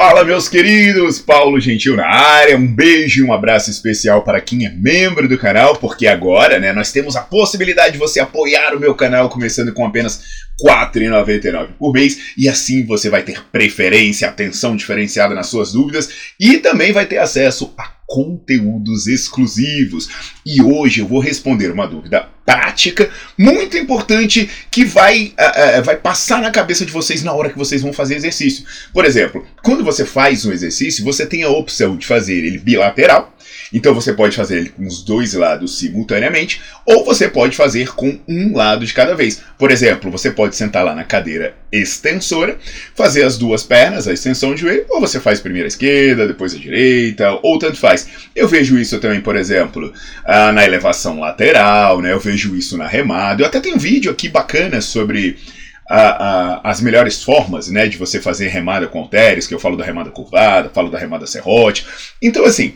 Fala, meus queridos! Paulo Gentil na área. Um beijo e um abraço especial para quem é membro do canal, porque agora, né, nós temos a possibilidade de você apoiar o meu canal começando com apenas R$ 4,99 por mês e assim você vai ter preferência, atenção diferenciada nas suas dúvidas e também vai ter acesso a conteúdos exclusivos. E hoje eu vou responder uma dúvida prática muito importante que vai, uh, uh, vai passar na cabeça de vocês na hora que vocês vão fazer exercício. Por exemplo, quando você faz um exercício, você tem a opção de fazer ele bilateral então você pode fazer ele com os dois lados simultaneamente, ou você pode fazer com um lado de cada vez. Por exemplo, você pode sentar lá na cadeira extensora, fazer as duas pernas, a extensão de joelho, ou você faz primeiro a esquerda, depois a direita, ou tanto faz. Eu vejo isso também, por exemplo, ah, na elevação lateral, né? Eu vejo isso na remada. Eu até tenho um vídeo aqui bacana sobre a, a, as melhores formas né, de você fazer remada com halteres, que eu falo da remada curvada, falo da remada serrote. Então, assim,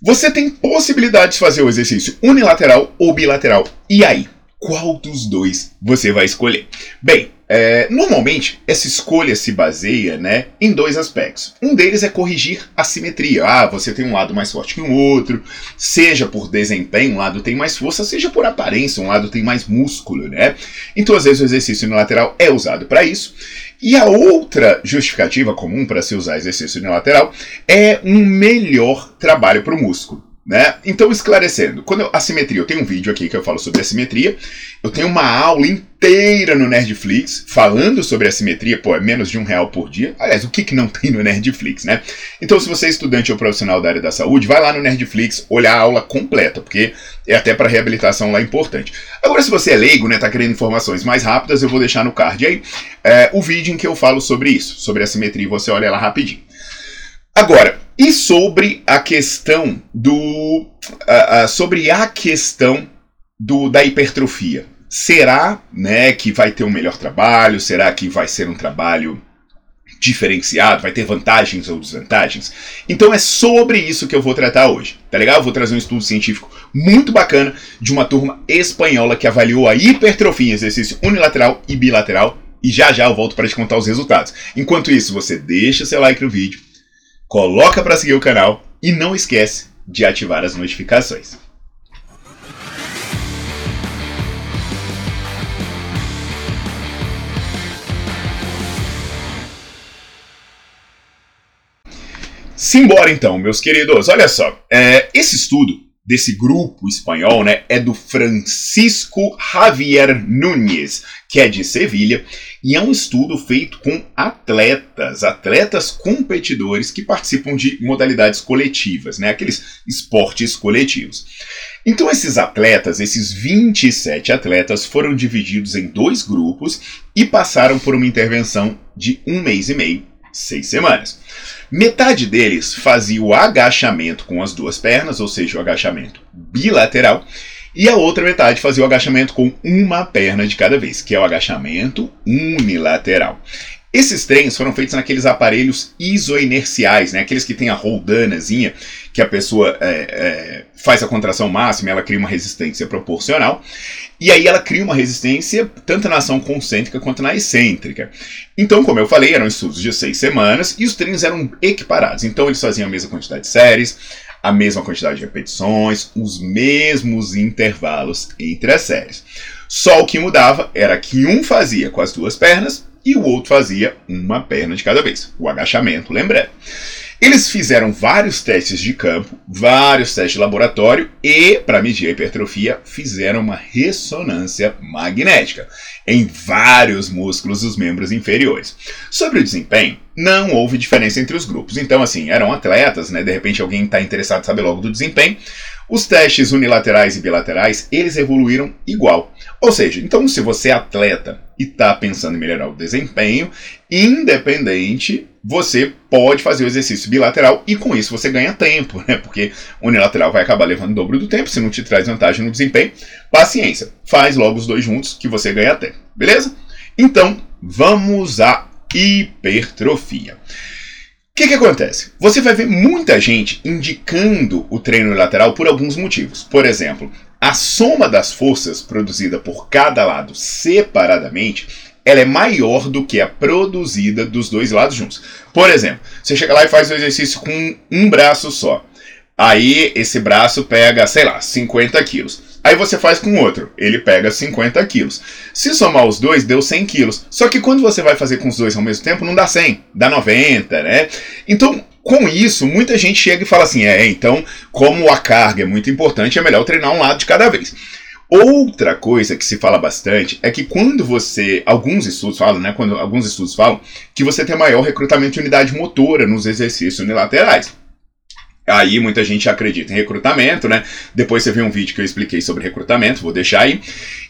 você tem possibilidade de fazer o exercício unilateral ou bilateral. E aí? Qual dos dois você vai escolher? Bem, é, normalmente essa escolha se baseia né, em dois aspectos. Um deles é corrigir a simetria. Ah, você tem um lado mais forte que o outro, seja por desempenho, um lado tem mais força, seja por aparência, um lado tem mais músculo, né? Então, às vezes, o exercício unilateral é usado para isso. E a outra justificativa comum para se usar exercício unilateral é um melhor trabalho para o músculo. Né? Então, esclarecendo, quando eu, a simetria, eu tenho um vídeo aqui que eu falo sobre a simetria, eu tenho uma aula inteira no Nerdflix falando sobre a simetria, pô, é menos de um real por dia. Aliás, o que, que não tem no Nerdflix, né? Então, se você é estudante ou profissional da área da saúde, vai lá no Nerdflix olhar a aula completa, porque é até para reabilitação lá importante. Agora, se você é leigo, né, tá querendo informações mais rápidas, eu vou deixar no card aí é, o vídeo em que eu falo sobre isso, sobre a simetria, você olha lá rapidinho. Agora, e sobre a questão do. Uh, uh, sobre a questão do, da hipertrofia? Será né, que vai ter um melhor trabalho? Será que vai ser um trabalho diferenciado? Vai ter vantagens ou desvantagens? Então é sobre isso que eu vou tratar hoje, tá legal? Eu vou trazer um estudo científico muito bacana de uma turma espanhola que avaliou a hipertrofia em exercício unilateral e bilateral. E já já eu volto para te contar os resultados. Enquanto isso, você deixa seu like no vídeo coloca para seguir o canal e não esquece de ativar as notificações. Simbora então, meus queridos. Olha só, é, esse estudo desse grupo espanhol, né, é do Francisco Javier Núñez, que é de Sevilha, e é um estudo feito com atletas, atletas competidores que participam de modalidades coletivas, né, aqueles esportes coletivos. Então esses atletas, esses 27 atletas, foram divididos em dois grupos e passaram por uma intervenção de um mês e meio, seis semanas. Metade deles fazia o agachamento com as duas pernas, ou seja, o agachamento bilateral, e a outra metade fazia o agachamento com uma perna de cada vez, que é o agachamento unilateral. Esses treinos foram feitos naqueles aparelhos isoinerciais, né? aqueles que tem a roldanazinha, que a pessoa é, é, faz a contração máxima, ela cria uma resistência proporcional. E aí ela cria uma resistência tanto na ação concêntrica quanto na excêntrica. Então, como eu falei, eram estudos de seis semanas e os treinos eram equiparados. Então eles faziam a mesma quantidade de séries, a mesma quantidade de repetições, os mesmos intervalos entre as séries. Só o que mudava era que um fazia com as duas pernas e o outro fazia uma perna de cada vez, o agachamento, lembrando. Eles fizeram vários testes de campo, vários testes de laboratório e, para medir a hipertrofia, fizeram uma ressonância magnética em vários músculos dos membros inferiores. Sobre o desempenho, não houve diferença entre os grupos. Então, assim, eram atletas, né? De repente alguém está interessado em saber logo do desempenho. Os testes unilaterais e bilaterais, eles evoluíram igual. Ou seja, então se você é atleta e está pensando em melhorar o desempenho, independente, você pode fazer o exercício bilateral e com isso você ganha tempo, né? Porque unilateral vai acabar levando o dobro do tempo, se não te traz vantagem no desempenho. Paciência, faz logo os dois juntos que você ganha tempo, beleza? Então, vamos à hipertrofia que, que acontece? Você vai ver muita gente indicando o treino lateral por alguns motivos. Por exemplo, a soma das forças produzida por cada lado separadamente ela é maior do que a produzida dos dois lados juntos. Por exemplo, você chega lá e faz o exercício com um braço só. Aí esse braço pega, sei lá, 50 quilos. Aí você faz com outro, ele pega 50 quilos. Se somar os dois, deu 100 quilos. Só que quando você vai fazer com os dois ao mesmo tempo, não dá 100, dá 90, né? Então, com isso, muita gente chega e fala assim: é, então, como a carga é muito importante, é melhor treinar um lado de cada vez. Outra coisa que se fala bastante é que quando você. Alguns estudos falam, né? Quando alguns estudos falam que você tem maior recrutamento de unidade motora nos exercícios unilaterais. Aí muita gente acredita em recrutamento, né? Depois você vê um vídeo que eu expliquei sobre recrutamento, vou deixar aí.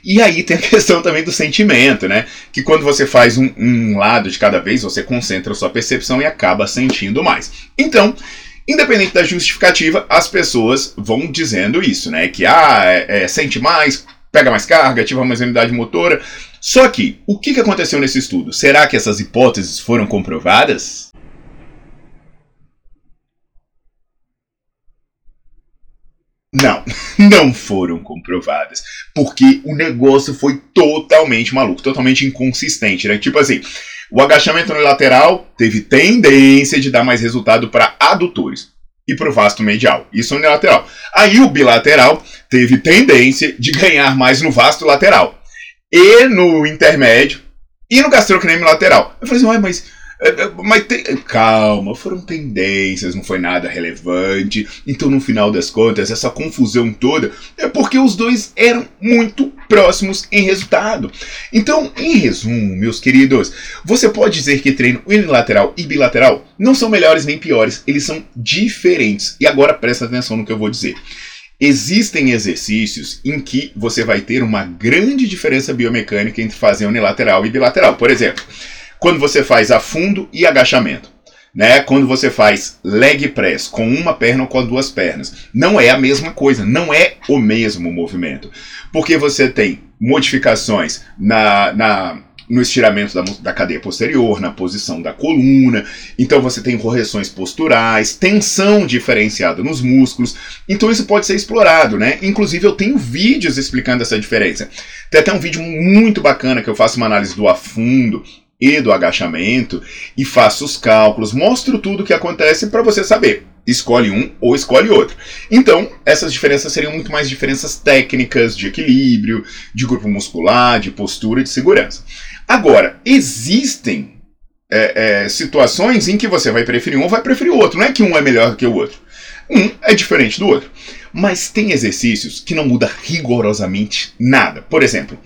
E aí tem a questão também do sentimento, né? Que quando você faz um, um lado de cada vez, você concentra a sua percepção e acaba sentindo mais. Então, independente da justificativa, as pessoas vão dizendo isso, né? Que ah, é, é, sente mais, pega mais carga, ativa mais unidade motora. Só que, o que aconteceu nesse estudo? Será que essas hipóteses foram comprovadas? Não, foram comprovadas. Porque o negócio foi totalmente maluco, totalmente inconsistente, né? Tipo assim, o agachamento unilateral teve tendência de dar mais resultado para adutores e para o vasto medial. Isso unilateral. Aí o bilateral teve tendência de ganhar mais no vasto lateral. E no intermédio e no gastrocnêmio lateral. Eu falei assim, mas mas tem, calma, foram tendências, não foi nada relevante. Então, no final das contas, essa confusão toda é porque os dois eram muito próximos em resultado. Então, em resumo, meus queridos, você pode dizer que treino unilateral e bilateral não são melhores nem piores, eles são diferentes. E agora presta atenção no que eu vou dizer. Existem exercícios em que você vai ter uma grande diferença biomecânica entre fazer unilateral e bilateral. Por exemplo, quando você faz afundo e agachamento. Né? Quando você faz leg press com uma perna ou com duas pernas. Não é a mesma coisa, não é o mesmo movimento. Porque você tem modificações na, na no estiramento da, da, cadeia posterior, na posição da coluna. Então você tem correções posturais, tensão diferenciada nos músculos. Então isso pode ser explorado, né? Inclusive eu tenho vídeos explicando essa diferença. Tem até um vídeo muito bacana que eu faço uma análise do afundo e do agachamento e faço os cálculos, mostro tudo o que acontece para você saber. Escolhe um ou escolhe outro. Então, essas diferenças seriam muito mais diferenças técnicas, de equilíbrio, de grupo muscular, de postura, de segurança. Agora, existem é, é, situações em que você vai preferir um ou vai preferir o outro. Não é que um é melhor que o outro. Um é diferente do outro. Mas tem exercícios que não muda rigorosamente nada. Por exemplo,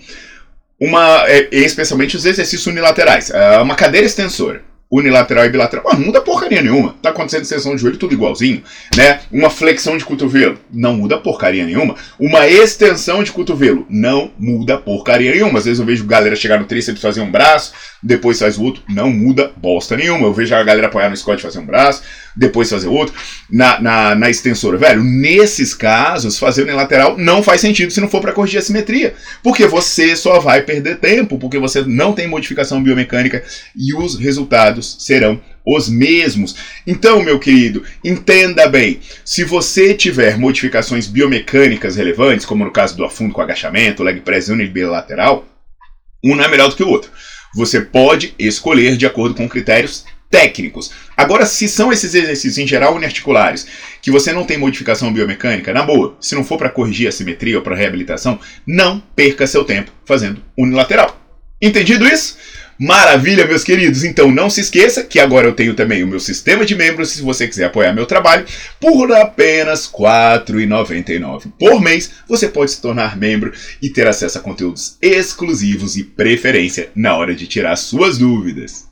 uma, é, especialmente os exercícios unilaterais. É, uma cadeira extensora unilateral e bilateral. Ah, não muda porcaria nenhuma. Tá acontecendo extensão de joelho tudo igualzinho, né? Uma flexão de cotovelo, não muda porcaria nenhuma. Uma extensão de cotovelo, não muda porcaria nenhuma. Às vezes eu vejo galera chegar no tríceps fazer um braço, depois faz o outro, não muda bosta nenhuma. Eu vejo a galera apoiar no Scott fazer um braço, depois fazer outro. Na, na, na extensora, velho, nesses casos, fazer unilateral não faz sentido se não for para corrigir a simetria. Porque você só vai perder tempo, porque você não tem modificação biomecânica e os resultados serão os mesmos. Então, meu querido, entenda bem: se você tiver modificações biomecânicas relevantes, como no caso do afundo com agachamento, leg press unilateral, um não é melhor do que o outro. Você pode escolher de acordo com critérios técnicos. Agora, se são esses exercícios em geral uniarticulares, que você não tem modificação biomecânica, na boa, se não for para corrigir a simetria ou para reabilitação, não perca seu tempo fazendo unilateral. Entendido isso? Maravilha, meus queridos! Então não se esqueça que agora eu tenho também o meu sistema de membros, se você quiser apoiar meu trabalho, por apenas R$ 4,99 por mês, você pode se tornar membro e ter acesso a conteúdos exclusivos e preferência na hora de tirar suas dúvidas.